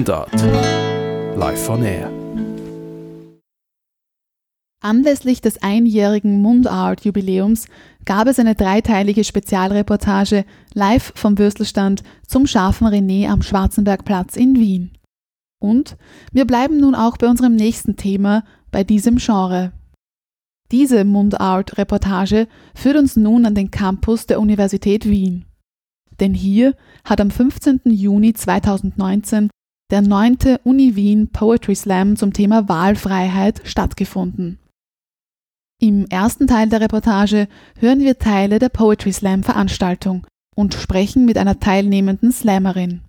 Mundart. Live on Air. Anlässlich des einjährigen Mundart-Jubiläums gab es eine dreiteilige Spezialreportage live vom Würstelstand zum scharfen René am Schwarzenbergplatz in Wien. Und wir bleiben nun auch bei unserem nächsten Thema, bei diesem Genre. Diese Mundart-Reportage führt uns nun an den Campus der Universität Wien. Denn hier hat am 15. Juni 2019 der neunte Uni Wien Poetry Slam zum Thema Wahlfreiheit stattgefunden. Im ersten Teil der Reportage hören wir Teile der Poetry Slam Veranstaltung und sprechen mit einer teilnehmenden Slammerin.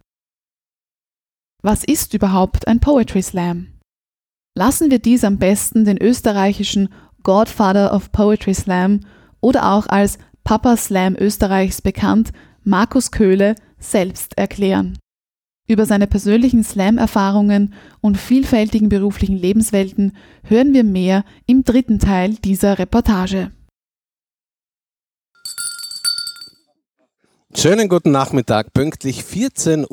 Was ist überhaupt ein Poetry Slam? Lassen wir dies am besten den österreichischen Godfather of Poetry Slam oder auch als Papa Slam Österreichs bekannt, Markus Köhle, selbst erklären. Über seine persönlichen Slam-Erfahrungen und vielfältigen beruflichen Lebenswelten hören wir mehr im dritten Teil dieser Reportage. Schönen guten Nachmittag, pünktlich 14.15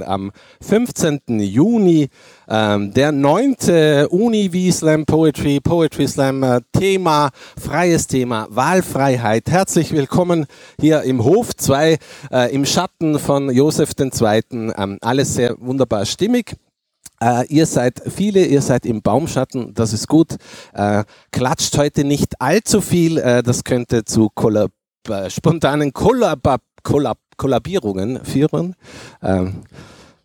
Uhr am 15. Juni. Ähm, der neunte Uni wie Slam Poetry, Poetry Slam äh, Thema, freies Thema, Wahlfreiheit. Herzlich willkommen hier im Hof 2 äh, im Schatten von Josef II. Ähm, alles sehr wunderbar stimmig. Uh, ihr seid viele, ihr seid im Baumschatten, das ist gut. Uh, klatscht heute nicht allzu viel, uh, das könnte zu Kollab äh, spontanen Kollab Kollab Kollabierungen führen. Ähm,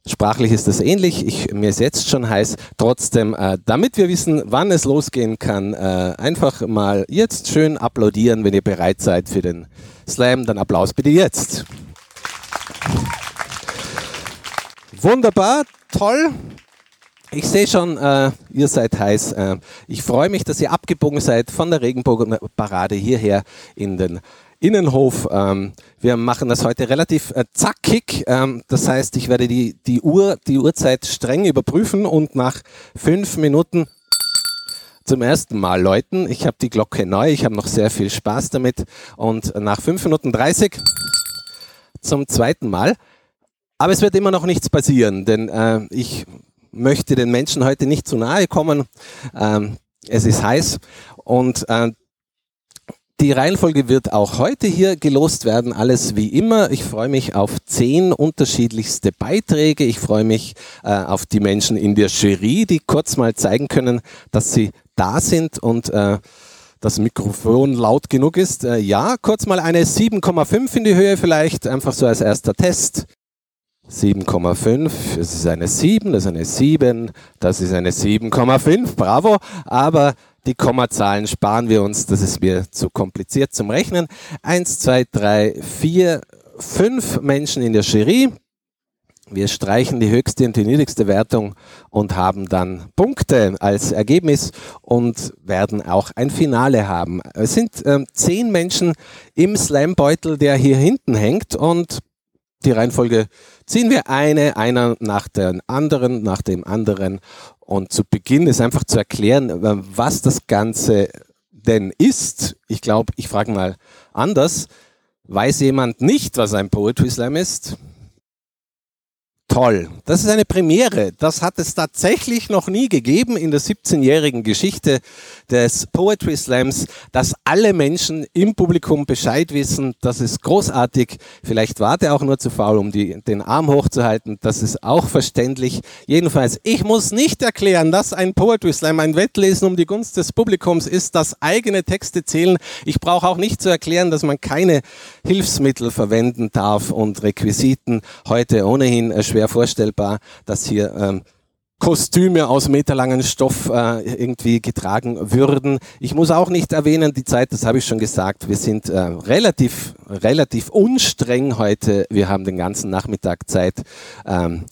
sprachlich ist das ähnlich. Ich, mir ist jetzt schon heiß. Trotzdem, äh, damit wir wissen, wann es losgehen kann, äh, einfach mal jetzt schön applaudieren, wenn ihr bereit seid für den Slam. Dann Applaus bitte jetzt. Wunderbar, toll. Ich sehe schon, äh, ihr seid heiß. Äh, ich freue mich, dass ihr abgebogen seid von der Regenbogenparade hierher in den Innenhof. Ähm, wir machen das heute relativ äh, zackig. Ähm, das heißt, ich werde die, die Uhr, die Uhrzeit streng überprüfen und nach fünf Minuten zum ersten Mal läuten. Ich habe die Glocke neu, ich habe noch sehr viel Spaß damit und nach fünf Minuten dreißig zum zweiten Mal. Aber es wird immer noch nichts passieren, denn äh, ich möchte den Menschen heute nicht zu nahe kommen. Ähm, es ist heiß und äh, die Reihenfolge wird auch heute hier gelost werden, alles wie immer. Ich freue mich auf zehn unterschiedlichste Beiträge. Ich freue mich äh, auf die Menschen in der Jury, die kurz mal zeigen können, dass sie da sind und äh, das Mikrofon laut genug ist. Äh, ja, kurz mal eine 7,5 in die Höhe vielleicht, einfach so als erster Test. 7,5, das ist eine 7, das ist eine 7, das ist eine 7,5, bravo. Aber die Kommazahlen sparen wir uns, das ist mir zu kompliziert zum Rechnen. 1, 2, 3, 4, 5 Menschen in der Jury. Wir streichen die höchste und die niedrigste Wertung und haben dann Punkte als Ergebnis und werden auch ein Finale haben. Es sind äh, zehn Menschen im Slambeutel, der hier hinten hängt und die Reihenfolge ziehen wir eine, einer nach dem anderen, nach dem anderen. Und zu Beginn ist einfach zu erklären, was das Ganze denn ist. Ich glaube, ich frage mal anders. Weiß jemand nicht, was ein Poetry Slam ist? Toll. Das ist eine Premiere. Das hat es tatsächlich noch nie gegeben in der 17-jährigen Geschichte des Poetry Slams, dass alle Menschen im Publikum Bescheid wissen. Das ist großartig. Vielleicht war der auch nur zu faul, um die, den Arm hochzuhalten. Das ist auch verständlich. Jedenfalls, ich muss nicht erklären, dass ein Poetry Slam ein Wettlesen um die Gunst des Publikums ist, dass eigene Texte zählen. Ich brauche auch nicht zu erklären, dass man keine Hilfsmittel verwenden darf und Requisiten heute ohnehin schwer schwer vorstellbar, dass hier ähm, Kostüme aus meterlangen Stoff äh, irgendwie getragen würden. Ich muss auch nicht erwähnen, die Zeit, das habe ich schon gesagt, wir sind äh, relativ, relativ unstreng heute. Wir haben den ganzen Nachmittag Zeit. Ähm,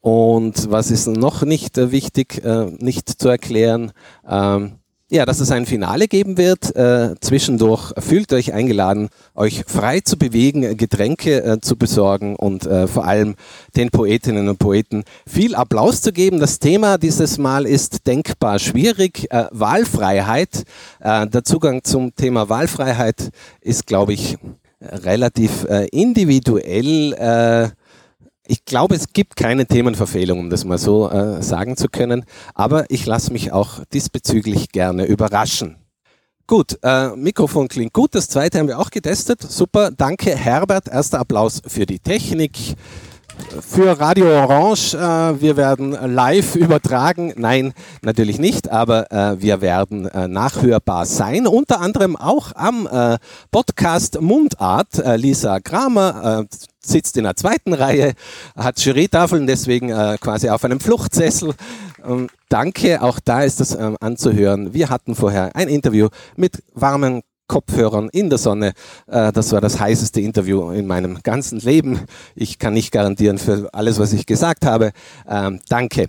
und was ist noch nicht äh, wichtig, äh, nicht zu erklären? Ähm, ja, dass es ein Finale geben wird. Äh, zwischendurch fühlt euch eingeladen, euch frei zu bewegen, Getränke äh, zu besorgen und äh, vor allem den Poetinnen und Poeten viel Applaus zu geben. Das Thema dieses Mal ist denkbar schwierig. Äh, Wahlfreiheit. Äh, der Zugang zum Thema Wahlfreiheit ist, glaube ich, relativ äh, individuell ich glaube, es gibt keine Themenverfehlung, um das mal so äh, sagen zu können, aber ich lasse mich auch diesbezüglich gerne überraschen. Gut, äh, Mikrofon klingt gut. Das zweite haben wir auch getestet. Super, danke Herbert. Erster Applaus für die Technik. Für Radio Orange, äh, wir werden live übertragen. Nein, natürlich nicht, aber äh, wir werden äh, nachhörbar sein. Unter anderem auch am Podcast Mundart. Lisa Kramer sitzt in der zweiten Reihe, hat Jurytafeln, deswegen quasi auf einem Fluchtsessel. Ähm, danke, auch da ist das ähm, anzuhören. Wir hatten vorher ein Interview mit warmen Kopfhörern in der Sonne. Äh, das war das heißeste Interview in meinem ganzen Leben. Ich kann nicht garantieren für alles, was ich gesagt habe. Ähm, danke.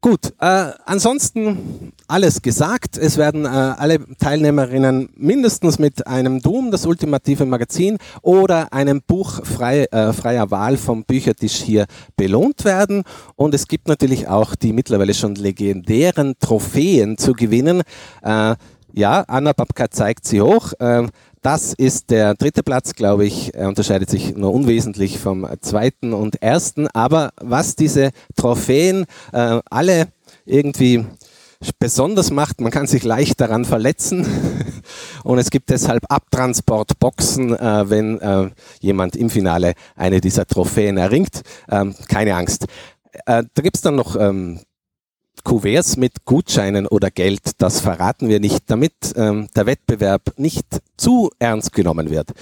Gut, äh, ansonsten alles gesagt. Es werden äh, alle Teilnehmerinnen mindestens mit einem Doom, das ultimative Magazin, oder einem Buch frei, äh, freier Wahl vom Büchertisch hier belohnt werden. Und es gibt natürlich auch die mittlerweile schon legendären Trophäen zu gewinnen. Äh, ja, Anna Babka zeigt sie hoch. Ähm, das ist der dritte Platz, glaube ich, er unterscheidet sich nur unwesentlich vom zweiten und ersten. Aber was diese Trophäen äh, alle irgendwie besonders macht, man kann sich leicht daran verletzen und es gibt deshalb Abtransportboxen, äh, wenn äh, jemand im Finale eine dieser Trophäen erringt. Ähm, keine Angst. Äh, da gibt's dann noch ähm, Kuverts mit Gutscheinen oder Geld, das verraten wir nicht, damit ähm, der Wettbewerb nicht zu ernst genommen wird.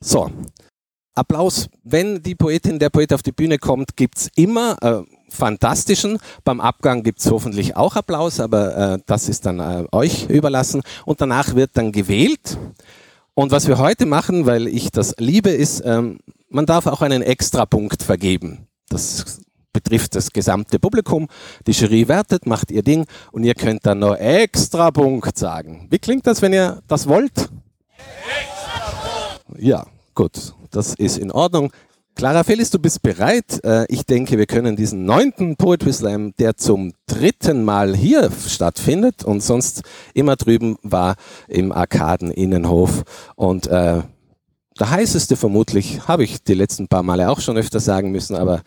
So, Applaus. Wenn die Poetin, der Poet auf die Bühne kommt, gibt's immer äh, fantastischen. Beim Abgang gibt's hoffentlich auch Applaus, aber äh, das ist dann äh, euch überlassen. Und danach wird dann gewählt. Und was wir heute machen, weil ich das liebe, ist, ähm, man darf auch einen Extrapunkt vergeben. Das betrifft das gesamte Publikum. Die Jury wertet, macht ihr Ding und ihr könnt dann noch extra Punkt sagen. Wie klingt das, wenn ihr das wollt? Ja, gut, das ist in Ordnung. Clara Felix, du bist bereit. Äh, ich denke, wir können diesen neunten Poetry Slam, der zum dritten Mal hier stattfindet und sonst immer drüben war im Arkaden-Innenhof und äh, der heißeste vermutlich, habe ich die letzten paar Male auch schon öfter sagen müssen, aber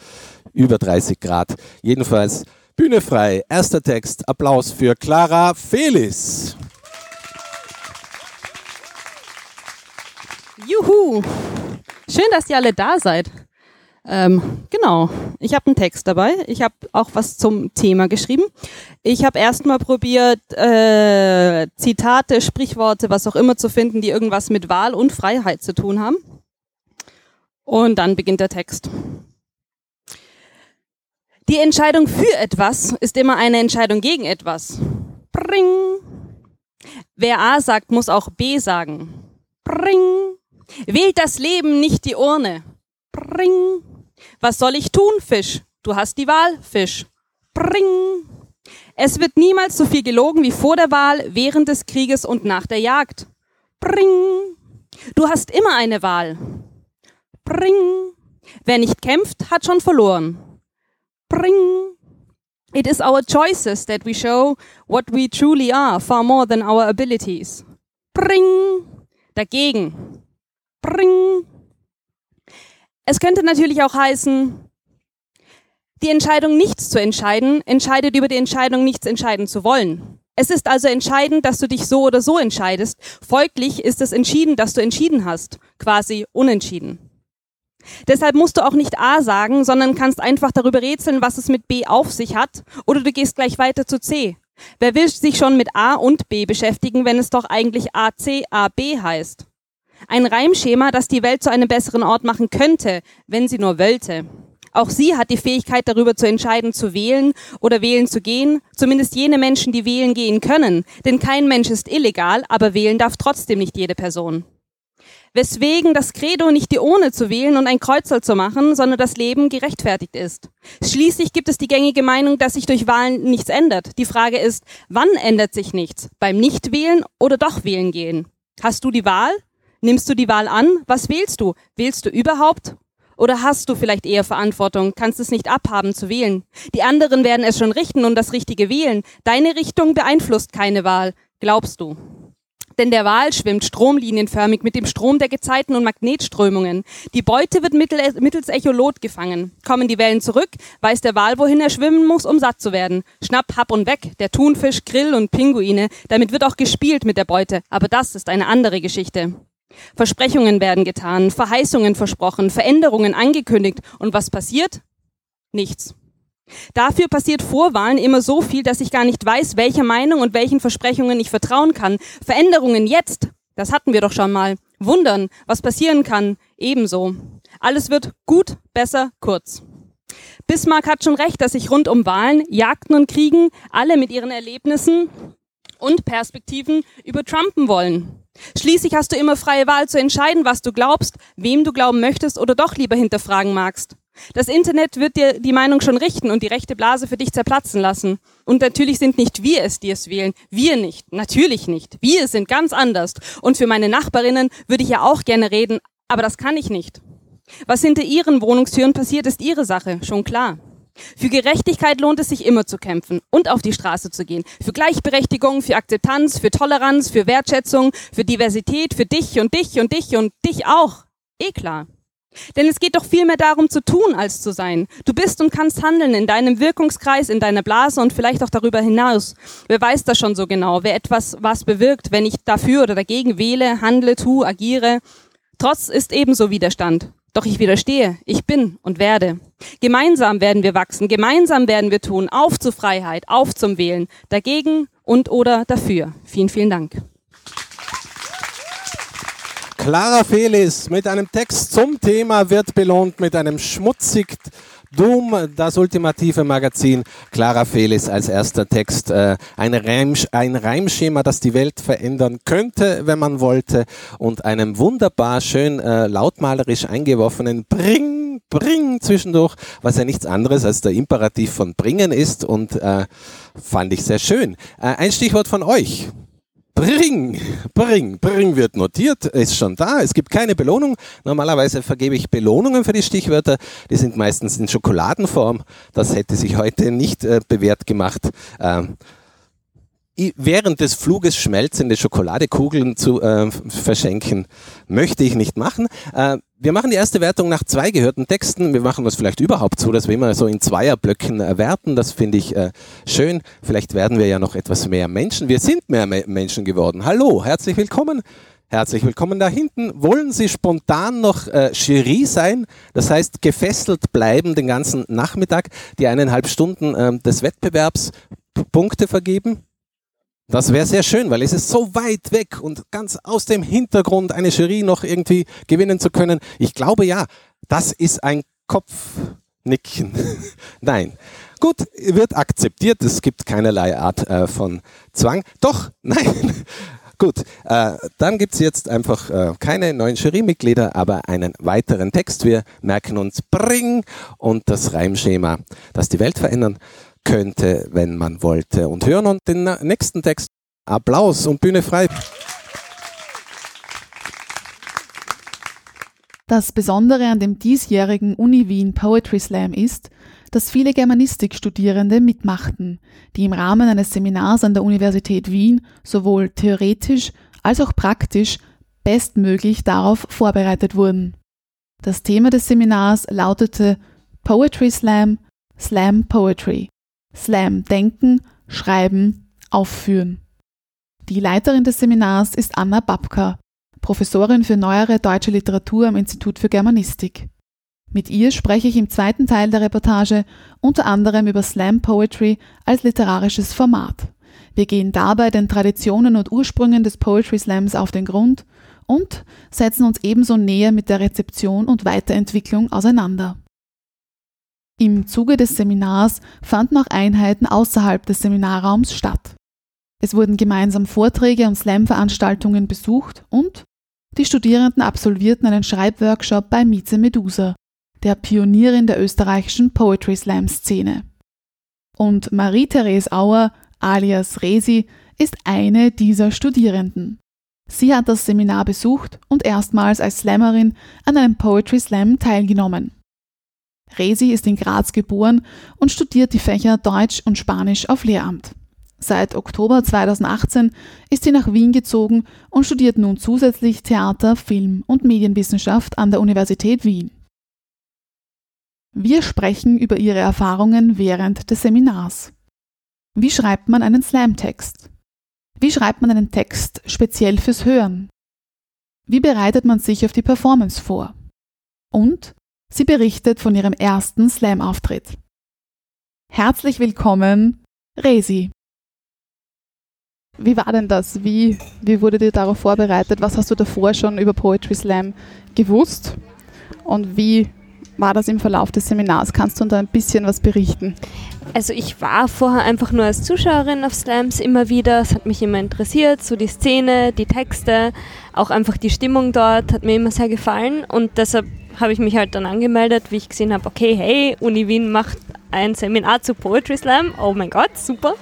über 30 Grad. Jedenfalls Bühne frei. Erster Text. Applaus für Clara Felis. Juhu! Schön, dass ihr alle da seid. Ähm, genau, ich habe einen Text dabei. Ich habe auch was zum Thema geschrieben. Ich habe erstmal probiert, äh, Zitate, Sprichworte, was auch immer zu finden, die irgendwas mit Wahl und Freiheit zu tun haben. Und dann beginnt der Text. Die Entscheidung für etwas ist immer eine Entscheidung gegen etwas. Bring. Wer A sagt, muss auch B sagen. Bring. Wählt das Leben, nicht die Urne. Bring. Was soll ich tun, Fisch? Du hast die Wahl, Fisch. Bring. Es wird niemals so viel gelogen wie vor der Wahl, während des Krieges und nach der Jagd. Bring. Du hast immer eine Wahl. Bring. Wer nicht kämpft, hat schon verloren. Bring. It is our choices that we show what we truly are, far more than our abilities. Bring. Dagegen. Bring. Es könnte natürlich auch heißen, die Entscheidung, nichts zu entscheiden, entscheidet über die Entscheidung, nichts entscheiden zu wollen. Es ist also entscheidend, dass du dich so oder so entscheidest. Folglich ist es entschieden, dass du entschieden hast. Quasi unentschieden. Deshalb musst du auch nicht A sagen, sondern kannst einfach darüber rätseln, was es mit B auf sich hat, oder du gehst gleich weiter zu C. Wer will sich schon mit A und B beschäftigen, wenn es doch eigentlich AC, AB heißt? Ein Reimschema, das die Welt zu einem besseren Ort machen könnte, wenn sie nur wollte. Auch sie hat die Fähigkeit darüber zu entscheiden, zu wählen oder wählen zu gehen, zumindest jene Menschen, die wählen gehen können, denn kein Mensch ist illegal, aber wählen darf trotzdem nicht jede Person weswegen das Credo nicht die Ohne zu wählen und ein Kreuzel zu machen, sondern das Leben gerechtfertigt ist. Schließlich gibt es die gängige Meinung, dass sich durch Wahlen nichts ändert. Die Frage ist, wann ändert sich nichts? Beim Nichtwählen oder doch wählen gehen? Hast du die Wahl? Nimmst du die Wahl an? Was wählst du? Wählst du überhaupt? Oder hast du vielleicht eher Verantwortung, kannst es nicht abhaben zu wählen? Die anderen werden es schon richten und das Richtige wählen. Deine Richtung beeinflusst keine Wahl, glaubst du. Denn der Wal schwimmt stromlinienförmig mit dem Strom der Gezeiten und Magnetströmungen. Die Beute wird mittels Echolot gefangen. Kommen die Wellen zurück, weiß der Wal, wohin er schwimmen muss, um satt zu werden. Schnapp, Hab und Weg, der Thunfisch, Grill und Pinguine. Damit wird auch gespielt mit der Beute. Aber das ist eine andere Geschichte. Versprechungen werden getan, Verheißungen versprochen, Veränderungen angekündigt. Und was passiert? Nichts. Dafür passiert vor Wahlen immer so viel, dass ich gar nicht weiß, welcher Meinung und welchen Versprechungen ich vertrauen kann. Veränderungen jetzt, das hatten wir doch schon mal. Wundern, was passieren kann, ebenso. Alles wird gut, besser, kurz. Bismarck hat schon recht, dass sich rund um Wahlen, Jagden und Kriegen alle mit ihren Erlebnissen und Perspektiven übertrumpen wollen. Schließlich hast du immer freie Wahl zu entscheiden, was du glaubst, wem du glauben möchtest oder doch lieber hinterfragen magst. Das Internet wird dir die Meinung schon richten und die rechte Blase für dich zerplatzen lassen. Und natürlich sind nicht wir es, die es wählen. Wir nicht. Natürlich nicht. Wir sind ganz anders. Und für meine Nachbarinnen würde ich ja auch gerne reden, aber das kann ich nicht. Was hinter ihren Wohnungstüren passiert, ist ihre Sache, schon klar. Für Gerechtigkeit lohnt es sich immer zu kämpfen und auf die Straße zu gehen. Für Gleichberechtigung, für Akzeptanz, für Toleranz, für Wertschätzung, für Diversität, für dich und dich und dich und dich auch. Eh klar. Denn es geht doch viel mehr darum zu tun als zu sein. Du bist und kannst handeln in deinem Wirkungskreis, in deiner Blase und vielleicht auch darüber hinaus. Wer weiß das schon so genau, wer etwas was bewirkt, wenn ich dafür oder dagegen wähle, handle, tu, agiere. Trotz ist ebenso Widerstand. Doch ich widerstehe, ich bin und werde. Gemeinsam werden wir wachsen, gemeinsam werden wir tun, auf zur Freiheit, auf zum Wählen, dagegen und oder dafür. Vielen, vielen Dank. Clara Felis mit einem Text zum Thema wird belohnt mit einem schmutzig Doom, das ultimative Magazin. Clara Felis als erster Text. Äh, ein, Reim, ein Reimschema, das die Welt verändern könnte, wenn man wollte. Und einem wunderbar schön äh, lautmalerisch eingeworfenen Bring, Bring zwischendurch, was ja nichts anderes als der Imperativ von bringen ist. Und äh, fand ich sehr schön. Äh, ein Stichwort von euch. Bring, bring, bring wird notiert, ist schon da. Es gibt keine Belohnung. Normalerweise vergebe ich Belohnungen für die Stichwörter. Die sind meistens in Schokoladenform. Das hätte sich heute nicht äh, bewährt gemacht. Ähm, während des Fluges schmelzende Schokoladekugeln zu äh, verschenken, möchte ich nicht machen. Äh, wir machen die erste Wertung nach zwei gehörten Texten. Wir machen das vielleicht überhaupt so, dass wir immer so in Zweierblöcken äh, werten. Das finde ich äh, schön. Vielleicht werden wir ja noch etwas mehr Menschen. Wir sind mehr Me Menschen geworden. Hallo, herzlich willkommen. Herzlich willkommen da hinten. Wollen Sie spontan noch äh, Jury sein? Das heißt, gefesselt bleiben den ganzen Nachmittag, die eineinhalb Stunden äh, des Wettbewerbs Punkte vergeben? Das wäre sehr schön, weil es ist so weit weg und ganz aus dem Hintergrund eine Jury noch irgendwie gewinnen zu können. Ich glaube ja, das ist ein Kopfnicken. nein. Gut, wird akzeptiert. Es gibt keinerlei Art äh, von Zwang. Doch, nein. Gut, äh, dann gibt es jetzt einfach äh, keine neuen Jurymitglieder, aber einen weiteren Text. Wir merken uns Bring und das Reimschema, das die Welt verändern könnte, wenn man wollte. Und hören uns den nächsten Text. Applaus und Bühne frei. Das Besondere an dem diesjährigen Uni Wien Poetry Slam ist, dass viele Germanistikstudierende mitmachten, die im Rahmen eines Seminars an der Universität Wien sowohl theoretisch als auch praktisch bestmöglich darauf vorbereitet wurden. Das Thema des Seminars lautete Poetry Slam, Slam Poetry. Slam denken, schreiben, aufführen. Die Leiterin des Seminars ist Anna Babka, Professorin für neuere deutsche Literatur am Institut für Germanistik. Mit ihr spreche ich im zweiten Teil der Reportage unter anderem über Slam Poetry als literarisches Format. Wir gehen dabei den Traditionen und Ursprüngen des Poetry Slams auf den Grund und setzen uns ebenso näher mit der Rezeption und Weiterentwicklung auseinander. Im Zuge des Seminars fanden auch Einheiten außerhalb des Seminarraums statt. Es wurden gemeinsam Vorträge und Slam-Veranstaltungen besucht und die Studierenden absolvierten einen Schreibworkshop bei Mieze Medusa, der Pionierin der österreichischen Poetry Slam Szene. Und Marie-Therese Auer, alias Resi, ist eine dieser Studierenden. Sie hat das Seminar besucht und erstmals als Slammerin an einem Poetry Slam teilgenommen. Resi ist in Graz geboren und studiert die Fächer Deutsch und Spanisch auf Lehramt. Seit Oktober 2018 ist sie nach Wien gezogen und studiert nun zusätzlich Theater, Film und Medienwissenschaft an der Universität Wien. Wir sprechen über ihre Erfahrungen während des Seminars. Wie schreibt man einen Slam-Text? Wie schreibt man einen Text speziell fürs Hören? Wie bereitet man sich auf die Performance vor? Und sie berichtet von ihrem ersten Slam-Auftritt. Herzlich willkommen, Resi. Wie war denn das? Wie, wie wurde dir darauf vorbereitet? Was hast du davor schon über Poetry Slam gewusst? Und wie war das im Verlauf des Seminars? Kannst du da ein bisschen was berichten? Also ich war vorher einfach nur als Zuschauerin auf Slams immer wieder. Es hat mich immer interessiert, so die Szene, die Texte, auch einfach die Stimmung dort hat mir immer sehr gefallen und deshalb habe ich mich halt dann angemeldet, wie ich gesehen habe, okay, hey, Uni Wien macht ein Seminar zu Poetry Slam. Oh mein Gott, super.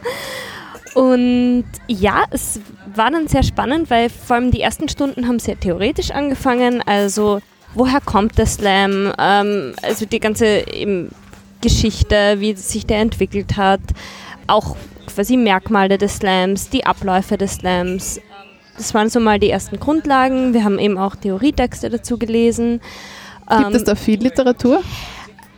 Und ja, es war dann sehr spannend, weil vor allem die ersten Stunden haben sehr theoretisch angefangen. Also woher kommt der Slam? Ähm, also die ganze Geschichte, wie sich der entwickelt hat. Auch quasi Merkmale des Slams, die Abläufe des Slams. Das waren so mal die ersten Grundlagen. Wir haben eben auch Theorietexte dazu gelesen. Gibt ähm, es da viel Literatur?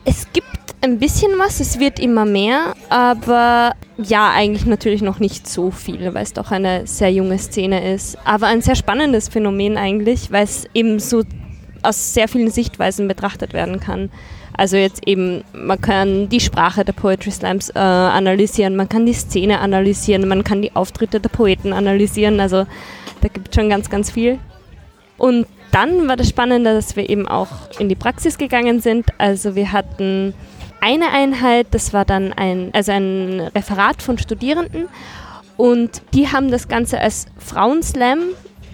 Es gibt ein bisschen was, es wird immer mehr, aber ja, eigentlich natürlich noch nicht so viel, weil es doch eine sehr junge Szene ist. Aber ein sehr spannendes Phänomen eigentlich, weil es eben so aus sehr vielen Sichtweisen betrachtet werden kann. Also jetzt eben, man kann die Sprache der Poetry Slams äh, analysieren, man kann die Szene analysieren, man kann die Auftritte der Poeten analysieren. Also da gibt es schon ganz, ganz viel. Und dann war das Spannende, dass wir eben auch in die Praxis gegangen sind. Also wir hatten eine Einheit, das war dann ein, also ein Referat von Studierenden und die haben das Ganze als Frauenslam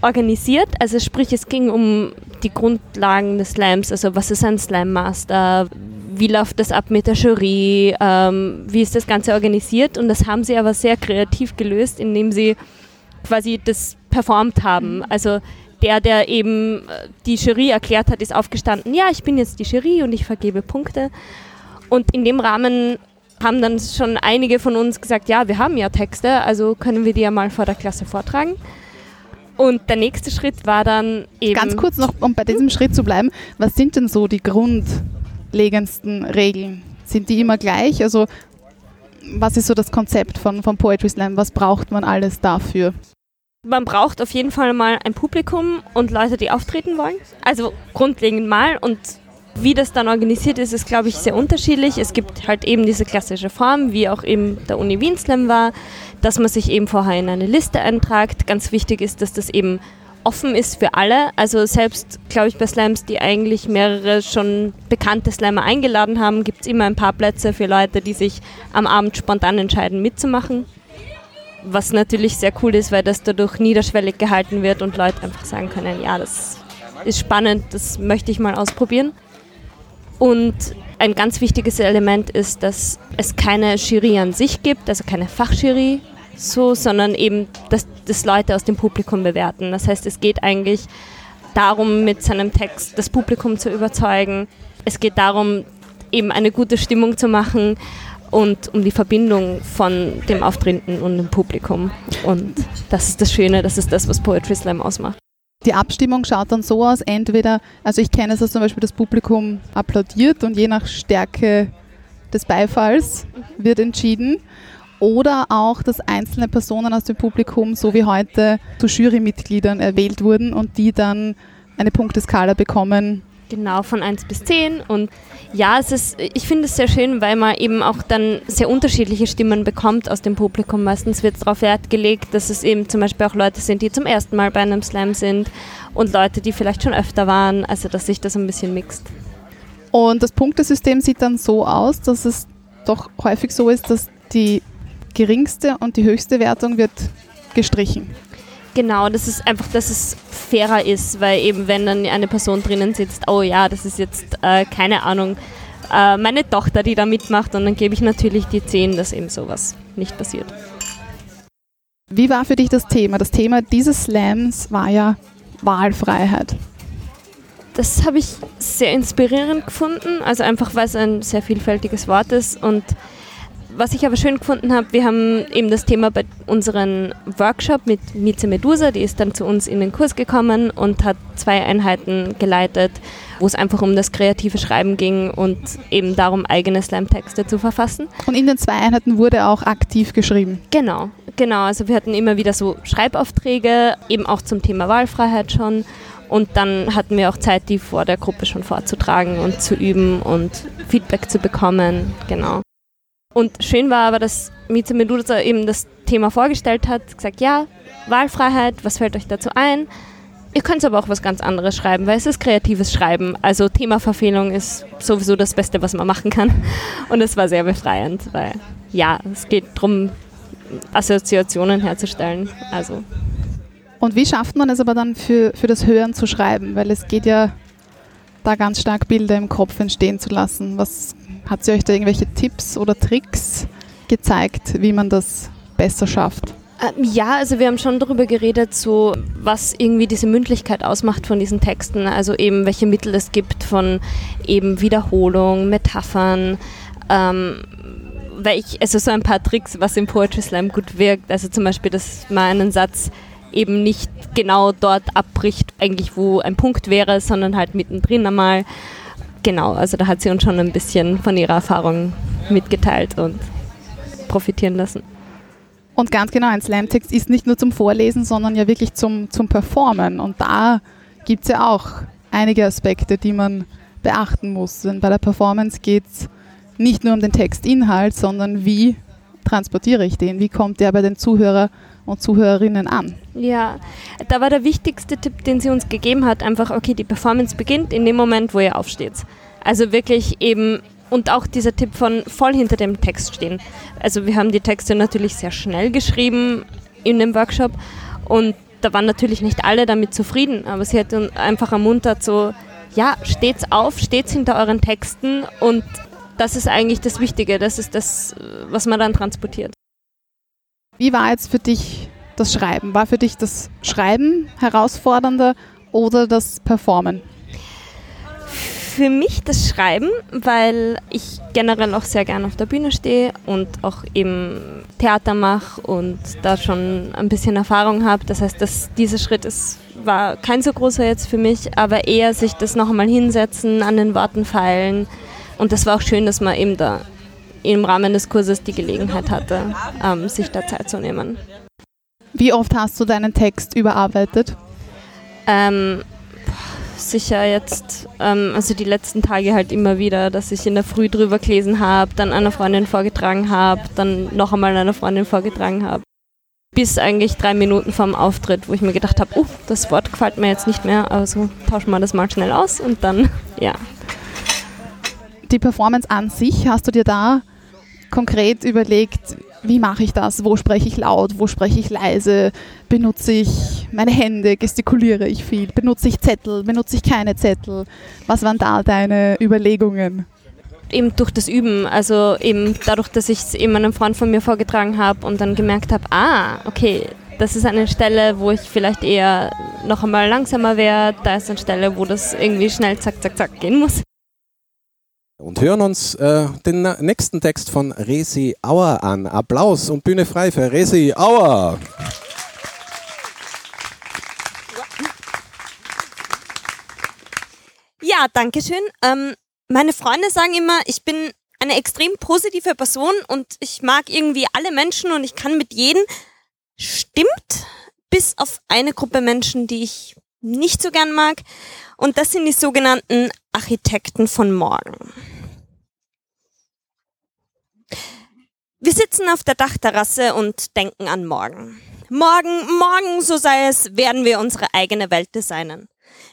organisiert. Also sprich, es ging um die Grundlagen des Slams, also was ist ein Slam Master, wie läuft das ab mit der Jury, ähm, wie ist das Ganze organisiert und das haben sie aber sehr kreativ gelöst, indem sie quasi das performt haben. Also der, der eben die Jury erklärt hat, ist aufgestanden, ja, ich bin jetzt die Jury und ich vergebe Punkte. Und in dem Rahmen haben dann schon einige von uns gesagt, ja, wir haben ja Texte, also können wir die ja mal vor der Klasse vortragen. Und der nächste Schritt war dann eben. Ganz kurz noch, um bei diesem Schritt zu bleiben, was sind denn so die grundlegendsten Regeln? Sind die immer gleich? Also, was ist so das Konzept von, von Poetry Slam? Was braucht man alles dafür? Man braucht auf jeden Fall mal ein Publikum und Leute, die auftreten wollen. Also grundlegend mal und wie das dann organisiert ist, ist, glaube ich, sehr unterschiedlich. Es gibt halt eben diese klassische Form, wie auch eben der Uni Wien Slam war, dass man sich eben vorher in eine Liste eintragt. Ganz wichtig ist, dass das eben offen ist für alle. Also selbst, glaube ich, bei Slams, die eigentlich mehrere schon bekannte Slammer eingeladen haben, gibt es immer ein paar Plätze für Leute, die sich am Abend spontan entscheiden, mitzumachen. Was natürlich sehr cool ist, weil das dadurch niederschwellig gehalten wird und Leute einfach sagen können, ja, das ist spannend, das möchte ich mal ausprobieren. Und ein ganz wichtiges Element ist, dass es keine Jury an sich gibt, also keine Fachjury, so, sondern eben, dass das Leute aus dem Publikum bewerten. Das heißt, es geht eigentlich darum, mit seinem Text das Publikum zu überzeugen. Es geht darum, eben eine gute Stimmung zu machen und um die Verbindung von dem Auftretenden und dem Publikum. Und das ist das Schöne, das ist das, was Poetry Slam ausmacht. Die Abstimmung schaut dann so aus, entweder, also ich kenne es, dass zum Beispiel das Publikum applaudiert und je nach Stärke des Beifalls wird entschieden. Oder auch, dass einzelne Personen aus dem Publikum, so wie heute, zu Jurymitgliedern erwählt wurden und die dann eine Punkteskala bekommen, Genau, von 1 bis 10. Und ja, es ist, ich finde es sehr schön, weil man eben auch dann sehr unterschiedliche Stimmen bekommt aus dem Publikum. Meistens wird darauf Wert gelegt, dass es eben zum Beispiel auch Leute sind, die zum ersten Mal bei einem Slam sind und Leute, die vielleicht schon öfter waren. Also, dass sich das ein bisschen mixt. Und das Punktesystem sieht dann so aus, dass es doch häufig so ist, dass die geringste und die höchste Wertung wird gestrichen. Genau, das ist einfach, dass es fairer ist, weil eben wenn dann eine Person drinnen sitzt, oh ja, das ist jetzt äh, keine Ahnung, äh, meine Tochter, die da mitmacht und dann gebe ich natürlich die 10, dass eben sowas nicht passiert. Wie war für dich das Thema? Das Thema dieses Slams war ja Wahlfreiheit. Das habe ich sehr inspirierend gefunden, also einfach weil es ein sehr vielfältiges Wort ist und was ich aber schön gefunden habe, wir haben eben das Thema bei unserem Workshop mit Mieze Medusa, die ist dann zu uns in den Kurs gekommen und hat zwei Einheiten geleitet, wo es einfach um das kreative Schreiben ging und eben darum, eigene Slam-Texte zu verfassen. Und in den zwei Einheiten wurde auch aktiv geschrieben. Genau, genau. Also wir hatten immer wieder so Schreibaufträge, eben auch zum Thema Wahlfreiheit schon. Und dann hatten wir auch Zeit, die vor der Gruppe schon vorzutragen und zu üben und Feedback zu bekommen. Genau. Und schön war aber, dass Mieze Medusa eben das Thema vorgestellt hat, gesagt, ja, Wahlfreiheit, was fällt euch dazu ein? Ihr könnt aber auch was ganz anderes schreiben, weil es ist kreatives Schreiben. Also Themaverfehlung ist sowieso das Beste, was man machen kann. Und es war sehr befreiend, weil ja, es geht darum, Assoziationen herzustellen. Also. Und wie schafft man es aber dann für, für das Hören zu schreiben? Weil es geht ja da ganz stark Bilder im Kopf entstehen zu lassen. Was hat sie euch da irgendwelche Tipps oder Tricks gezeigt, wie man das besser schafft? Ähm, ja, also wir haben schon darüber geredet, so was irgendwie diese Mündlichkeit ausmacht von diesen Texten. Also eben welche Mittel es gibt von eben Wiederholung, Metaphern. Ähm, weil ich, also so ein paar Tricks, was im Poetry Slam gut wirkt. Also zum Beispiel, dass man einen Satz eben nicht genau dort abbricht, eigentlich wo ein Punkt wäre, sondern halt mittendrin einmal. Genau, also da hat sie uns schon ein bisschen von ihrer Erfahrung mitgeteilt und profitieren lassen. Und ganz genau, ein Slam-Text ist nicht nur zum Vorlesen, sondern ja wirklich zum, zum Performen. Und da gibt es ja auch einige Aspekte, die man beachten muss. Denn bei der Performance geht es nicht nur um den Textinhalt, sondern wie transportiere ich den? Wie kommt der bei den Zuhörer und Zuhörerinnen an? Ja, da war der wichtigste Tipp, den sie uns gegeben hat, einfach, okay, die Performance beginnt in dem Moment, wo ihr aufsteht. Also wirklich eben und auch dieser Tipp von voll hinter dem Text stehen. Also wir haben die Texte natürlich sehr schnell geschrieben in dem Workshop und da waren natürlich nicht alle damit zufrieden, aber sie hat uns einfach ermuntert, so, ja, steht's auf, steht's hinter euren Texten und das ist eigentlich das Wichtige, das ist das, was man dann transportiert. Wie war jetzt für dich das Schreiben? War für dich das Schreiben herausfordernder oder das Performen? für mich das Schreiben, weil ich generell auch sehr gerne auf der Bühne stehe und auch eben Theater mache und da schon ein bisschen Erfahrung habe. Das heißt, dass dieser Schritt ist, war kein so großer jetzt für mich, aber eher sich das noch einmal hinsetzen, an den Worten feilen. Und das war auch schön, dass man eben da im Rahmen des Kurses die Gelegenheit hatte, ähm, sich da Zeit zu nehmen. Wie oft hast du deinen Text überarbeitet? Ähm, sicher jetzt, ähm, also die letzten Tage halt immer wieder, dass ich in der Früh drüber gelesen habe, dann einer Freundin vorgetragen habe, dann noch einmal einer Freundin vorgetragen habe. Bis eigentlich drei Minuten vorm Auftritt, wo ich mir gedacht habe, oh, das Wort gefällt mir jetzt nicht mehr, also tauschen wir das mal schnell aus und dann, ja. Die Performance an sich, hast du dir da konkret überlegt, wie mache ich das? Wo spreche ich laut? Wo spreche ich leise? Benutze ich meine Hände? Gestikuliere ich viel? Benutze ich Zettel? Benutze ich keine Zettel? Was waren da deine Überlegungen? Eben durch das Üben, also eben dadurch, dass ich es eben einem Freund von mir vorgetragen habe und dann gemerkt habe, ah, okay, das ist eine Stelle, wo ich vielleicht eher noch einmal langsamer wäre, da ist eine Stelle, wo das irgendwie schnell zack, zack, zack gehen muss und hören uns äh, den nächsten Text von Resi Auer an. Applaus und Bühne frei für Resi Auer. Ja, danke schön. Ähm, meine Freunde sagen immer, ich bin eine extrem positive Person und ich mag irgendwie alle Menschen und ich kann mit jedem. Stimmt, bis auf eine Gruppe Menschen, die ich nicht so gern mag. Und das sind die sogenannten Architekten von morgen. Wir sitzen auf der Dachterrasse und denken an morgen. Morgen, morgen, so sei es, werden wir unsere eigene Welt designen.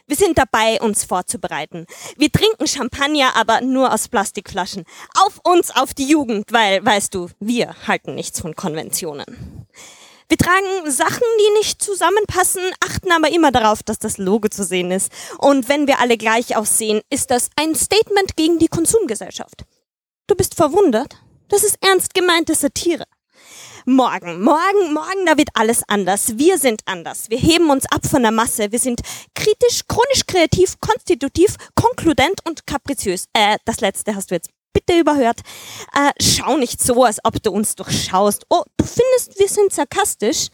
Wir sind dabei, uns vorzubereiten. Wir trinken Champagner, aber nur aus Plastikflaschen. Auf uns, auf die Jugend, weil, weißt du, wir halten nichts von Konventionen. Wir tragen Sachen, die nicht zusammenpassen, achten aber immer darauf, dass das Logo zu sehen ist. Und wenn wir alle gleich aussehen, ist das ein Statement gegen die Konsumgesellschaft. Du bist verwundert? Das ist ernst gemeinte Satire. Morgen, morgen, morgen, da wird alles anders. Wir sind anders. Wir heben uns ab von der Masse. Wir sind kritisch, chronisch kreativ, konstitutiv, konkludent und kapriziös. Äh, das letzte hast du jetzt bitte überhört. Äh, schau nicht so, als ob du uns durchschaust. Oh, du findest, wir sind sarkastisch?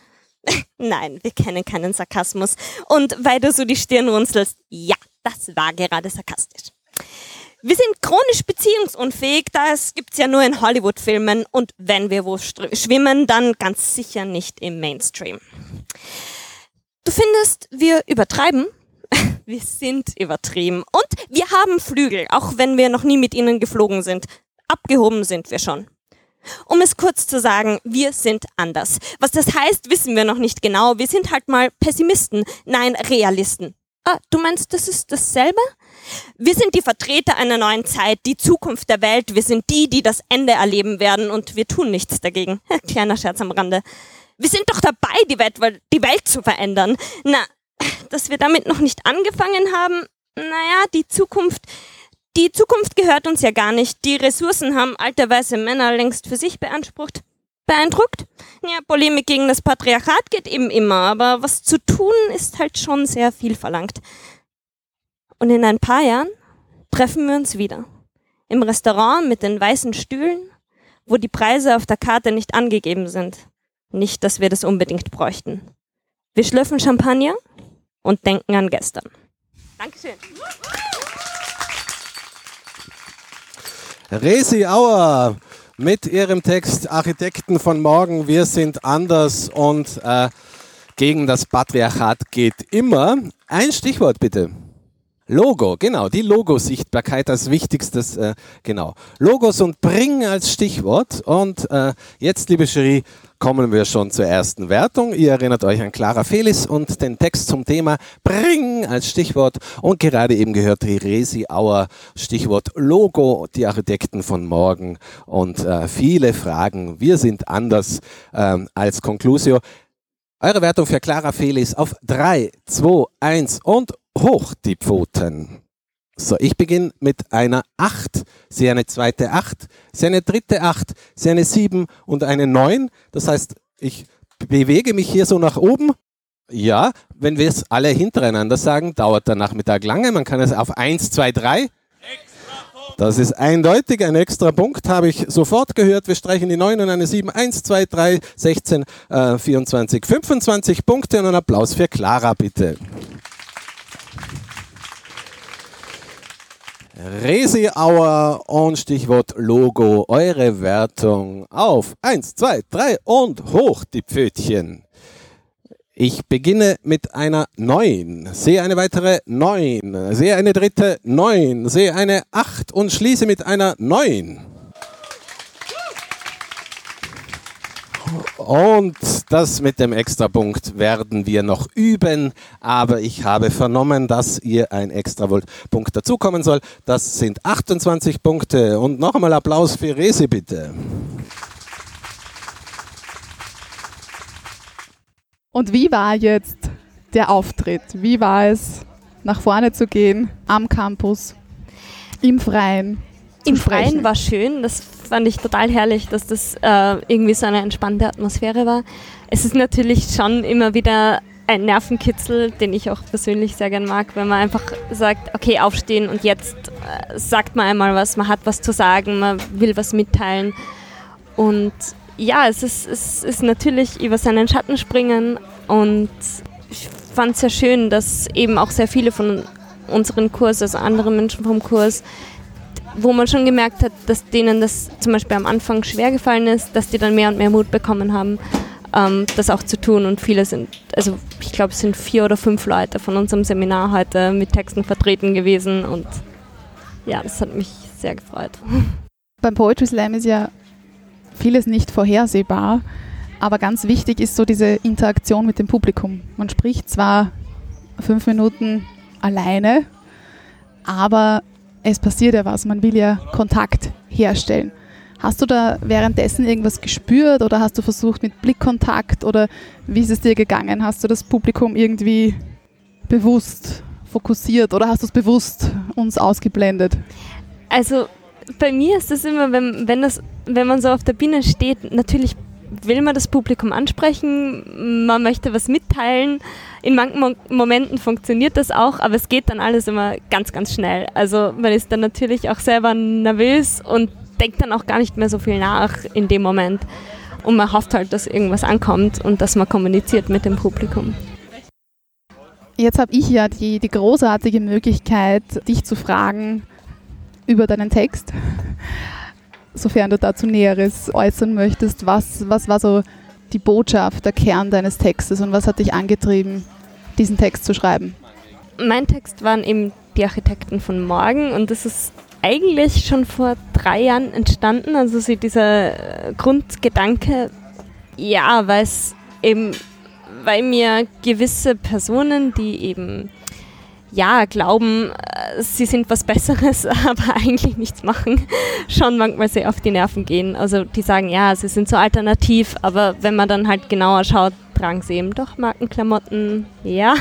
Nein, wir kennen keinen Sarkasmus. Und weil du so die Stirn runzelst, ja, das war gerade sarkastisch. Wir sind chronisch beziehungsunfähig, das gibt's ja nur in Hollywood-Filmen und wenn wir wo schwimmen, dann ganz sicher nicht im Mainstream. Du findest, wir übertreiben? Wir sind übertrieben und wir haben Flügel, auch wenn wir noch nie mit ihnen geflogen sind. Abgehoben sind wir schon. Um es kurz zu sagen, wir sind anders. Was das heißt, wissen wir noch nicht genau. Wir sind halt mal Pessimisten, nein, Realisten. Ah, du meinst, das ist dasselbe? Wir sind die Vertreter einer neuen Zeit, die Zukunft der Welt. Wir sind die, die das Ende erleben werden und wir tun nichts dagegen. Kleiner Scherz am Rande. Wir sind doch dabei, die Welt, die Welt zu verändern. Na, dass wir damit noch nicht angefangen haben, naja, die Zukunft, die Zukunft gehört uns ja gar nicht. Die Ressourcen haben alte weiße Männer längst für sich beansprucht. Beeindruckt? Ja, Polemik gegen das Patriarchat geht eben immer, aber was zu tun ist halt schon sehr viel verlangt. Und in ein paar Jahren treffen wir uns wieder. Im Restaurant mit den weißen Stühlen, wo die Preise auf der Karte nicht angegeben sind. Nicht, dass wir das unbedingt bräuchten. Wir schlürfen Champagner und denken an gestern. Dankeschön. Resi Auer mit ihrem Text Architekten von morgen, wir sind anders und äh, gegen das Patriarchat geht immer. Ein Stichwort bitte. Logo, genau, die Logosichtbarkeit als wichtigstes, äh, genau. Logos und Bring als Stichwort. Und äh, jetzt, liebe Jury, kommen wir schon zur ersten Wertung. Ihr erinnert euch an Clara Felis und den Text zum Thema Bring als Stichwort. Und gerade eben gehört Resi Auer, Stichwort Logo, die Architekten von morgen. Und äh, viele Fragen. Wir sind anders ähm, als Conclusio. Eure Wertung für Clara Felis auf 3, 2, 1 und hoch die Pfoten. So, ich beginne mit einer 8, sie eine zweite 8, sie eine dritte 8, sie eine 7 und eine 9. Das heißt, ich bewege mich hier so nach oben. Ja, wenn wir es alle hintereinander sagen, dauert der Nachmittag lange. Man kann es auf 1, 2, 3 das ist eindeutig ein extra Punkt, habe ich sofort gehört. Wir streichen die 9 und eine 7. 1, 2, 3, 16, äh, 24, 25 Punkte und einen Applaus für Clara, bitte. Resi Auer und Stichwort Logo, eure Wertung auf 1, 2, 3 und hoch die Pfötchen. Ich beginne mit einer 9, sehe eine weitere 9, sehe eine dritte 9, sehe eine 8 und schließe mit einer 9. Und das mit dem Extrapunkt werden wir noch üben, aber ich habe vernommen, dass ihr ein Extrapunkt dazukommen soll. Das sind 28 Punkte und noch einmal Applaus für Resi bitte. Und wie war jetzt der Auftritt? Wie war es, nach vorne zu gehen, am Campus, im Freien? Im Freien war schön, das fand ich total herrlich, dass das äh, irgendwie so eine entspannte Atmosphäre war. Es ist natürlich schon immer wieder ein Nervenkitzel, den ich auch persönlich sehr gern mag, wenn man einfach sagt, okay, aufstehen und jetzt äh, sagt man einmal was, man hat was zu sagen, man will was mitteilen und ja, es ist, es ist natürlich über seinen Schatten springen und ich fand es sehr schön, dass eben auch sehr viele von unseren Kurs, also andere Menschen vom Kurs, wo man schon gemerkt hat, dass denen das zum Beispiel am Anfang schwer gefallen ist, dass die dann mehr und mehr Mut bekommen haben, ähm, das auch zu tun. Und viele sind, also ich glaube, es sind vier oder fünf Leute von unserem Seminar heute mit Texten vertreten gewesen und ja, das hat mich sehr gefreut. Beim Poetry Slam ist ja vieles nicht vorhersehbar, aber ganz wichtig ist so diese Interaktion mit dem Publikum. Man spricht zwar fünf Minuten alleine, aber es passiert ja was. Man will ja Kontakt herstellen. Hast du da währenddessen irgendwas gespürt oder hast du versucht mit Blickkontakt oder wie ist es dir gegangen? Hast du das Publikum irgendwie bewusst fokussiert oder hast du es bewusst uns ausgeblendet? Also bei mir ist es immer, wenn, wenn, das, wenn man so auf der Bühne steht, natürlich will man das Publikum ansprechen, man möchte was mitteilen. In manchen Mo Momenten funktioniert das auch, aber es geht dann alles immer ganz, ganz schnell. Also man ist dann natürlich auch selber nervös und denkt dann auch gar nicht mehr so viel nach in dem Moment. Und man hofft halt, dass irgendwas ankommt und dass man kommuniziert mit dem Publikum. Jetzt habe ich ja die, die großartige Möglichkeit, dich zu fragen über deinen Text, sofern du dazu Näheres äußern möchtest. Was, was war so die Botschaft, der Kern deines Textes und was hat dich angetrieben, diesen Text zu schreiben? Mein Text waren eben die Architekten von morgen und das ist eigentlich schon vor drei Jahren entstanden. Also so dieser äh, Grundgedanke, ja, weil es eben, weil mir gewisse Personen, die eben ja, glauben, äh, sie sind was Besseres, aber eigentlich nichts machen, schon manchmal sehr auf die Nerven gehen. Also die sagen, ja, sie sind so alternativ, aber wenn man dann halt genauer schaut, tragen sie eben doch Markenklamotten, ja.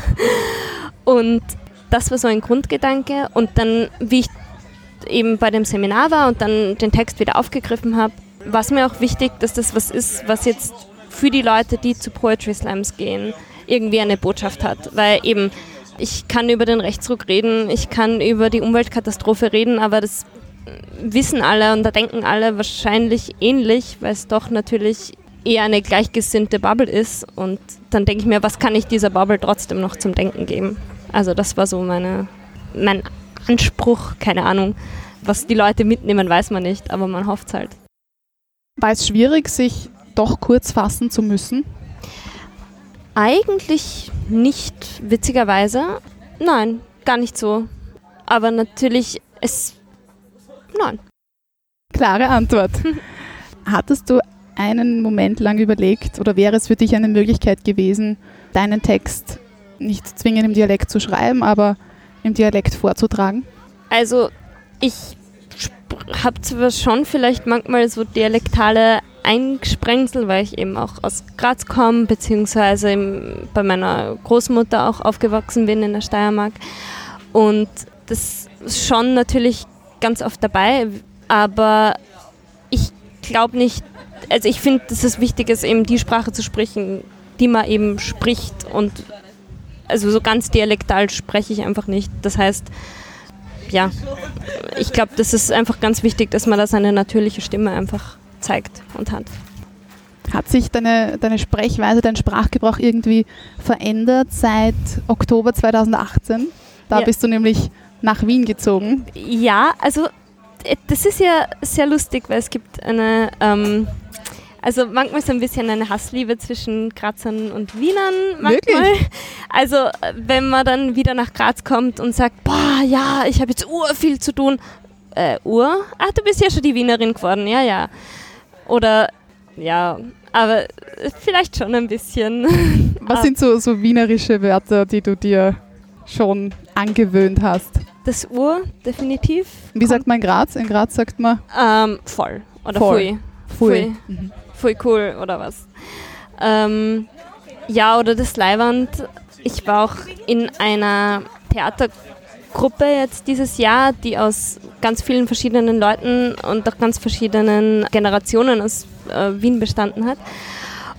Und das war so ein Grundgedanke. Und dann, wie ich eben bei dem Seminar war und dann den Text wieder aufgegriffen habe, war es mir auch wichtig, dass das was ist, was jetzt für die Leute, die zu Poetry Slams gehen, irgendwie eine Botschaft hat. Weil eben, ich kann über den Rechtsruck reden, ich kann über die Umweltkatastrophe reden, aber das wissen alle und da denken alle wahrscheinlich ähnlich, weil es doch natürlich eher eine gleichgesinnte Bubble ist. Und dann denke ich mir, was kann ich dieser Bubble trotzdem noch zum Denken geben? Also das war so meine, mein Anspruch, keine Ahnung. Was die Leute mitnehmen, weiß man nicht, aber man hofft es halt. War es schwierig, sich doch kurz fassen zu müssen? Eigentlich nicht, witzigerweise. Nein, gar nicht so. Aber natürlich, es. Nein. Klare Antwort. Hattest du einen Moment lang überlegt oder wäre es für dich eine Möglichkeit gewesen, deinen Text nicht zwingend im Dialekt zu schreiben, aber im Dialekt vorzutragen? Also ich habe zwar schon vielleicht manchmal so dialektale Eingesprengsel, weil ich eben auch aus Graz komme, beziehungsweise bei meiner Großmutter auch aufgewachsen bin in der Steiermark. Und das ist schon natürlich ganz oft dabei, aber ich glaube nicht, also ich finde, dass es wichtig ist, eben die Sprache zu sprechen, die man eben spricht und also so ganz dialektal spreche ich einfach nicht. Das heißt, ja, ich glaube, das ist einfach ganz wichtig, dass man da seine natürliche Stimme einfach zeigt und hat. Hat sich deine, deine Sprechweise, dein Sprachgebrauch irgendwie verändert seit Oktober 2018? Da ja. bist du nämlich nach Wien gezogen. Ja, also äh, das ist ja sehr lustig, weil es gibt eine ähm, also manchmal ist ein bisschen eine Hassliebe zwischen Grazern und Wienern. Manchmal. Wirklich? Also wenn man dann wieder nach Graz kommt und sagt, boah, ja, ich habe jetzt ur viel zu tun. Äh, Ur? Ach, du bist ja schon die Wienerin geworden, ja, ja. Oder, ja, aber vielleicht schon ein bisschen. Was sind so, so wienerische Wörter, die du dir schon angewöhnt hast? Das Ur, definitiv. Wie sagt man in Graz? In Graz sagt man? Ähm, voll. Oder voll. Fui. Fui. Fui. Mhm voll cool oder was. Ähm, ja, oder das Leihwand. Ich war auch in einer Theatergruppe jetzt dieses Jahr, die aus ganz vielen verschiedenen Leuten und auch ganz verschiedenen Generationen aus äh, Wien bestanden hat.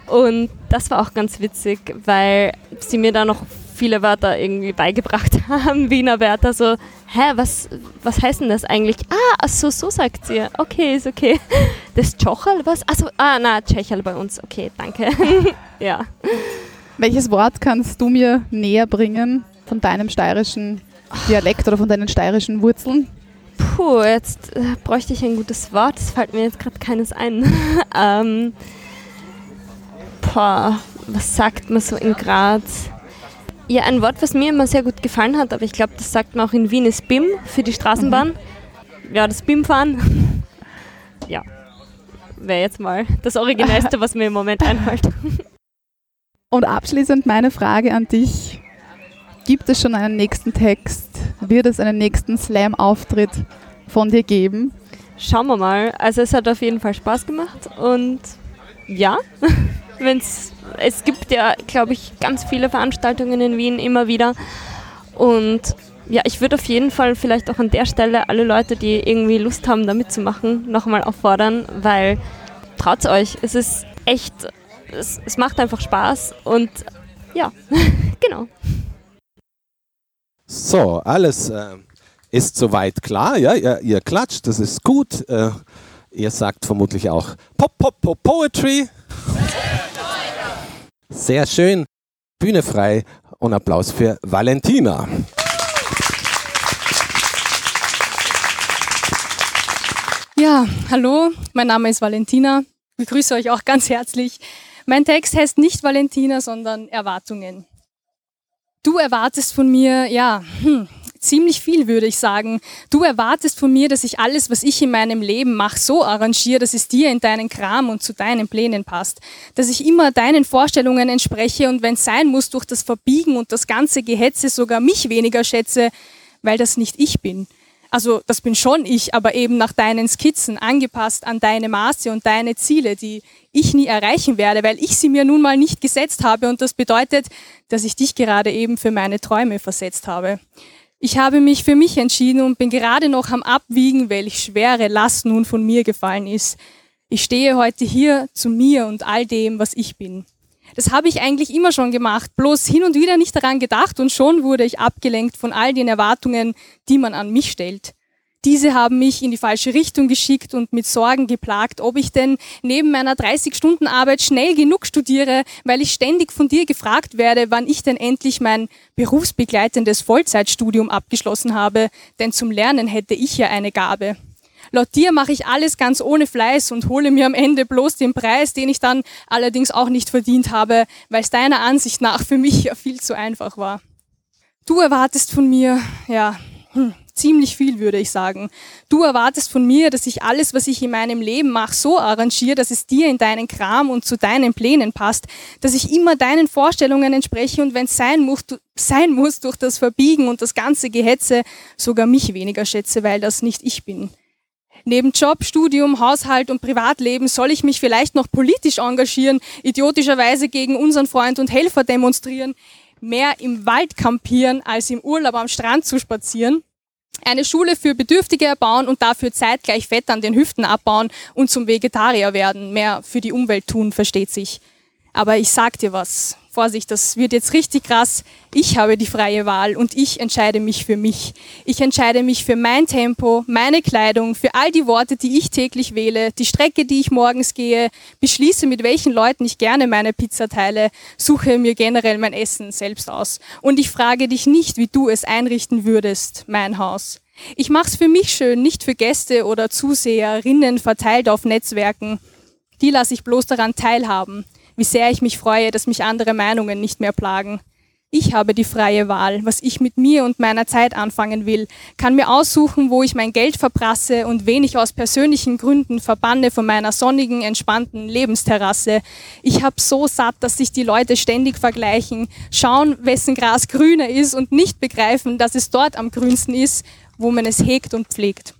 Und das war auch ganz witzig, weil sie mir da noch viele Wörter irgendwie beigebracht haben, Wiener Wörter, so, hä, was, was heißt denn das eigentlich? Ah, so, so sagt sie. Okay, ist okay. Das Tschochl, was? Also, ah, na, Tschecherl bei uns. Okay, danke. ja. Welches Wort kannst du mir näher bringen von deinem steirischen Dialekt oder von deinen steirischen Wurzeln? Puh, jetzt äh, bräuchte ich ein gutes Wort. Es fällt mir jetzt gerade keines ein. ähm, boah, was sagt man so in Graz? Ja, ein Wort, was mir immer sehr gut gefallen hat, aber ich glaube, das sagt man auch in Wien, ist BIM für die Straßenbahn. Mhm. Ja, das BIM-Fahren. ja, wäre jetzt mal das Originellste, was mir im Moment einfällt. Und abschließend meine Frage an dich. Gibt es schon einen nächsten Text? Wird es einen nächsten Slam-Auftritt von dir geben? Schauen wir mal. Also es hat auf jeden Fall Spaß gemacht und ja, wenn's, es gibt ja, glaube ich, ganz viele Veranstaltungen in Wien immer wieder. Und ja, ich würde auf jeden Fall vielleicht auch an der Stelle alle Leute, die irgendwie Lust haben, da mitzumachen, nochmal auffordern, weil traut euch. Es ist echt, es, es macht einfach Spaß und ja, genau. So, alles äh, ist soweit klar. Ja, ihr, ihr klatscht, das ist gut. Äh, ihr sagt vermutlich auch Pop, Pop, Pop, Poetry. Sehr schön. Bühne frei und Applaus für Valentina. Ja, hallo, mein Name ist Valentina. Ich begrüße euch auch ganz herzlich. Mein Text heißt nicht Valentina, sondern Erwartungen. Du erwartest von mir, ja, hm, ziemlich viel würde ich sagen. Du erwartest von mir, dass ich alles, was ich in meinem Leben mache, so arrangiere, dass es dir in deinen Kram und zu deinen Plänen passt. Dass ich immer deinen Vorstellungen entspreche und wenn es sein muss, durch das Verbiegen und das ganze Gehetze sogar mich weniger schätze, weil das nicht ich bin. Also das bin schon ich, aber eben nach deinen Skizzen, angepasst an deine Maße und deine Ziele, die ich nie erreichen werde, weil ich sie mir nun mal nicht gesetzt habe und das bedeutet, dass ich dich gerade eben für meine Träume versetzt habe. Ich habe mich für mich entschieden und bin gerade noch am Abwiegen, welch schwere Last nun von mir gefallen ist. Ich stehe heute hier zu mir und all dem, was ich bin. Das habe ich eigentlich immer schon gemacht, bloß hin und wieder nicht daran gedacht und schon wurde ich abgelenkt von all den Erwartungen, die man an mich stellt. Diese haben mich in die falsche Richtung geschickt und mit Sorgen geplagt, ob ich denn neben meiner 30-Stunden-Arbeit schnell genug studiere, weil ich ständig von dir gefragt werde, wann ich denn endlich mein berufsbegleitendes Vollzeitstudium abgeschlossen habe, denn zum Lernen hätte ich ja eine Gabe. Laut dir mache ich alles ganz ohne Fleiß und hole mir am Ende bloß den Preis, den ich dann allerdings auch nicht verdient habe, weil es deiner Ansicht nach für mich ja viel zu einfach war. Du erwartest von mir, ja, hm, ziemlich viel, würde ich sagen. Du erwartest von mir, dass ich alles, was ich in meinem Leben mache, so arrangiere, dass es dir in deinen Kram und zu deinen Plänen passt, dass ich immer deinen Vorstellungen entspreche und wenn es sein muss, sein muss durch das Verbiegen und das ganze Gehetze, sogar mich weniger schätze, weil das nicht ich bin. Neben Job, Studium, Haushalt und Privatleben soll ich mich vielleicht noch politisch engagieren, idiotischerweise gegen unseren Freund und Helfer demonstrieren, mehr im Wald kampieren, als im Urlaub am Strand zu spazieren, eine Schule für Bedürftige erbauen und dafür zeitgleich Fett an den Hüften abbauen und zum Vegetarier werden, mehr für die Umwelt tun, versteht sich. Aber ich sag dir was. Vorsicht, das wird jetzt richtig krass. Ich habe die freie Wahl und ich entscheide mich für mich. Ich entscheide mich für mein Tempo, meine Kleidung, für all die Worte, die ich täglich wähle, die Strecke, die ich morgens gehe, beschließe, mit welchen Leuten ich gerne meine Pizza teile, suche mir generell mein Essen selbst aus. Und ich frage dich nicht, wie du es einrichten würdest, mein Haus. Ich mach's für mich schön, nicht für Gäste oder Zuseherinnen verteilt auf Netzwerken. Die lasse ich bloß daran teilhaben wie sehr ich mich freue, dass mich andere Meinungen nicht mehr plagen. Ich habe die freie Wahl, was ich mit mir und meiner Zeit anfangen will, kann mir aussuchen, wo ich mein Geld verprasse und wen ich aus persönlichen Gründen verbanne von meiner sonnigen, entspannten Lebensterrasse. Ich hab so satt, dass sich die Leute ständig vergleichen, schauen, wessen Gras grüner ist und nicht begreifen, dass es dort am grünsten ist, wo man es hegt und pflegt.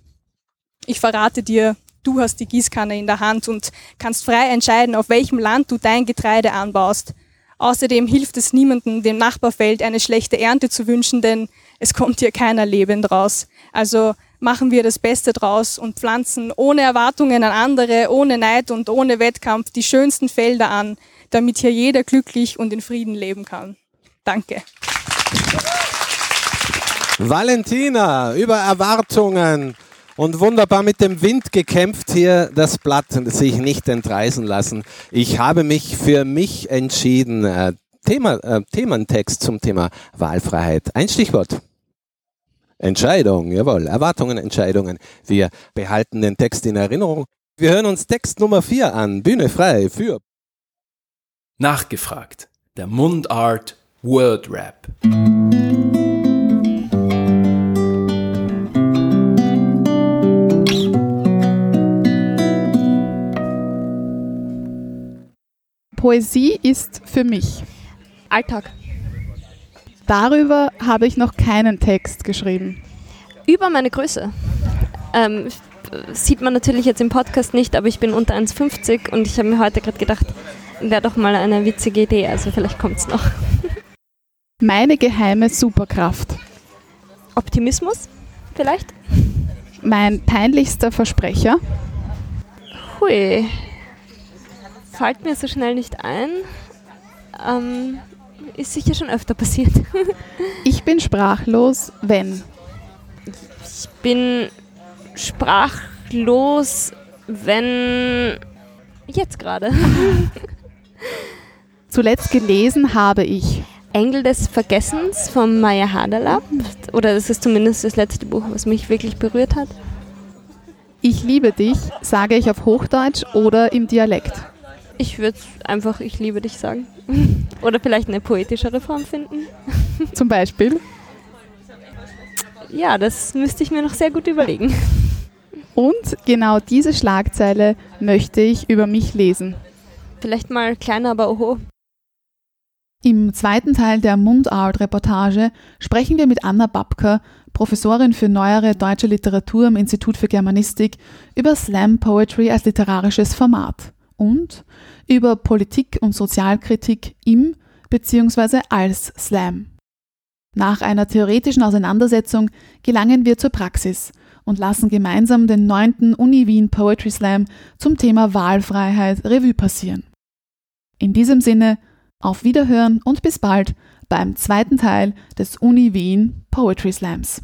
Ich verrate dir, Du hast die Gießkanne in der Hand und kannst frei entscheiden, auf welchem Land du dein Getreide anbaust. Außerdem hilft es niemandem, dem Nachbarfeld eine schlechte Ernte zu wünschen, denn es kommt hier keiner lebend raus. Also machen wir das Beste draus und pflanzen ohne Erwartungen an andere, ohne Neid und ohne Wettkampf die schönsten Felder an, damit hier jeder glücklich und in Frieden leben kann. Danke. Valentina, über Erwartungen und wunderbar mit dem Wind gekämpft hier das Blatt sich nicht entreißen lassen. Ich habe mich für mich entschieden. Äh, Thema, äh, Thementext zum Thema Wahlfreiheit. Ein Stichwort. Entscheidung, jawohl, Erwartungen, Entscheidungen. Wir behalten den Text in Erinnerung. Wir hören uns Text Nummer 4 an. Bühne frei für Nachgefragt. Der Mundart Word Rap. Poesie ist für mich. Alltag. Darüber habe ich noch keinen Text geschrieben. Über meine Größe. Ähm, sieht man natürlich jetzt im Podcast nicht, aber ich bin unter 1,50 und ich habe mir heute gerade gedacht, wäre doch mal eine witzige Idee, also vielleicht kommt es noch. Meine geheime Superkraft. Optimismus vielleicht? Mein peinlichster Versprecher. Hui. Fällt mir so schnell nicht ein. Ähm, ist sicher schon öfter passiert. Ich bin sprachlos, wenn. Ich bin sprachlos, wenn jetzt gerade. Zuletzt gelesen habe ich. Engel des Vergessens von Maya Haderlap. Oder das ist zumindest das letzte Buch, was mich wirklich berührt hat. Ich liebe dich, sage ich auf Hochdeutsch oder im Dialekt. Ich würde einfach Ich liebe dich sagen. Oder vielleicht eine poetischere Form finden. Zum Beispiel. Ja, das müsste ich mir noch sehr gut überlegen. Und genau diese Schlagzeile möchte ich über mich lesen. Vielleicht mal kleiner, aber oho. Im zweiten Teil der Mundart-Reportage sprechen wir mit Anna Babka, Professorin für neuere deutsche Literatur am Institut für Germanistik, über Slam Poetry als literarisches Format und über Politik und Sozialkritik im bzw. als Slam. Nach einer theoretischen Auseinandersetzung gelangen wir zur Praxis und lassen gemeinsam den 9. Uni Wien Poetry Slam zum Thema Wahlfreiheit Revue passieren. In diesem Sinne, auf Wiederhören und bis bald beim zweiten Teil des Uni Wien Poetry Slams.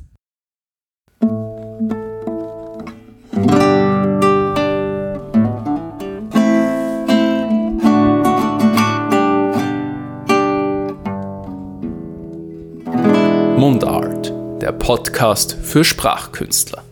Mundart, der Podcast für Sprachkünstler.